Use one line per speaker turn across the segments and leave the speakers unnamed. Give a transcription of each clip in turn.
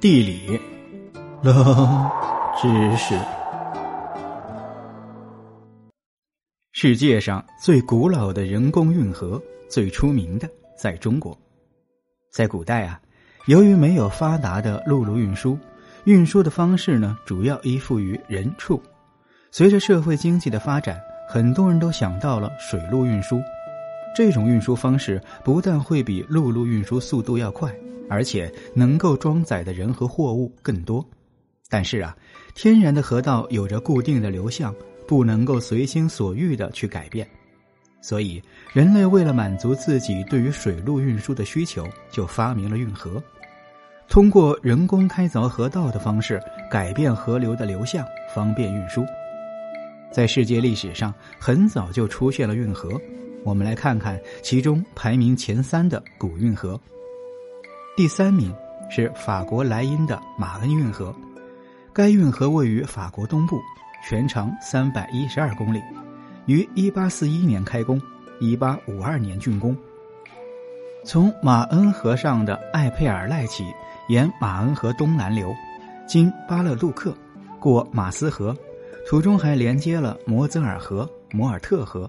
地理，冷知识。世界上最古老的人工运河，最出名的在中国。在古代啊，由于没有发达的陆路运输，运输的方式呢，主要依附于人畜。随着社会经济的发展，很多人都想到了水路运输。这种运输方式不但会比陆路运输速度要快。而且能够装载的人和货物更多，但是啊，天然的河道有着固定的流向，不能够随心所欲的去改变，所以人类为了满足自己对于水路运输的需求，就发明了运河，通过人工开凿河道的方式改变河流的流向，方便运输。在世界历史上，很早就出现了运河，我们来看看其中排名前三的古运河。第三名是法国莱茵的马恩运河，该运河位于法国东部，全长三百一十二公里，于一八四一年开工，一八五二年竣工。从马恩河上的艾佩尔赖起，沿马恩河东南流，经巴勒路克，过马斯河，途中还连接了摩泽尔河、摩尔特河，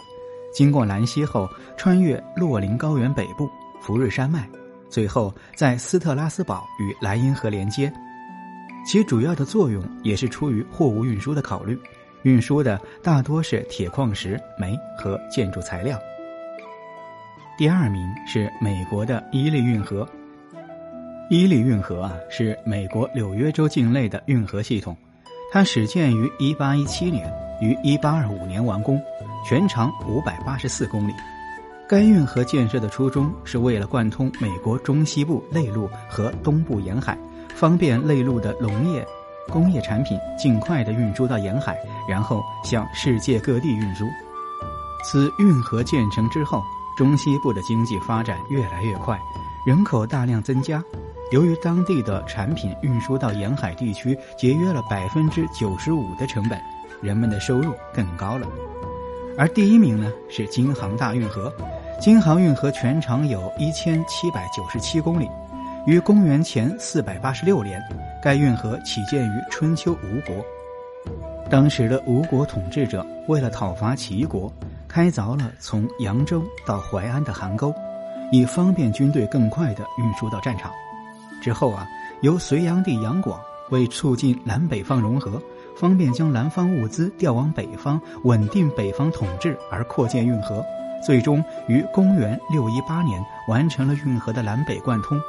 经过兰溪后，穿越洛林高原北部、福瑞山脉。最后，在斯特拉斯堡与莱茵河连接，其主要的作用也是出于货物运输的考虑，运输的大多是铁矿石、煤和建筑材料。第二名是美国的伊利运河，伊利运河啊是美国纽约州境内的运河系统，它始建于1817年，于1825年完工，全长584公里。该运河建设的初衷是为了贯通美国中西部内陆和东部沿海，方便内陆的农业、工业产品尽快的运输到沿海，然后向世界各地运输。此运河建成之后，中西部的经济发展越来越快，人口大量增加。由于当地的产品运输到沿海地区节约了百分之九十五的成本，人们的收入更高了。而第一名呢是京杭大运河。京杭运河全长有一千七百九十七公里，于公元前四百八十六年，该运河起建于春秋吴国。当时的吴国统治者为了讨伐齐国，开凿了从扬州到淮安的邗沟，以方便军队更快的运输到战场。之后啊，由隋炀帝杨广为促进南北方融合，方便将南方物资调往北方，稳定北方统治而扩建运河。最终于公元六一八年完成了运河的南北贯通，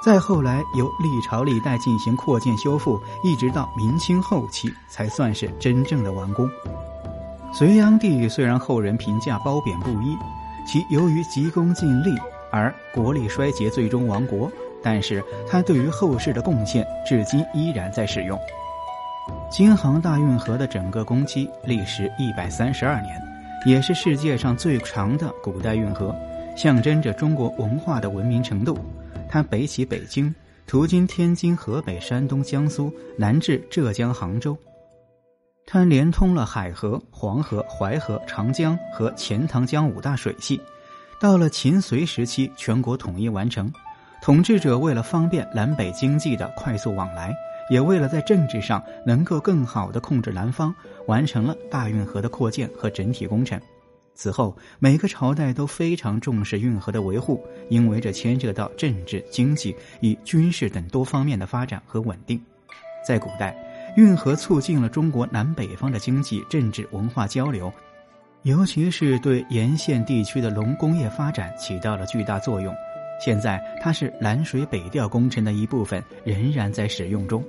再后来由历朝历代进行扩建修复，一直到明清后期才算是真正的完工。隋炀帝虽然后人评价褒贬不一，其由于急功近利而国力衰竭，最终亡国，但是他对于后世的贡献至今依然在使用。京杭大运河的整个工期历时一百三十二年。也是世界上最长的古代运河，象征着中国文化的文明程度。它北起北京，途经天津、河北、山东、江苏，南至浙江杭州。它连通了海河、黄河、淮河、长江和钱塘江五大水系。到了秦隋时期，全国统一完成。统治者为了方便南北经济的快速往来。也为了在政治上能够更好的控制南方，完成了大运河的扩建和整体工程。此后，每个朝代都非常重视运河的维护，因为这牵涉到政治、经济与军事等多方面的发展和稳定。在古代，运河促进了中国南北方的经济、政治、文化交流，尤其是对沿线地区的农工业发展起到了巨大作用。现在，它是南水北调工程的一部分，仍然在使用中。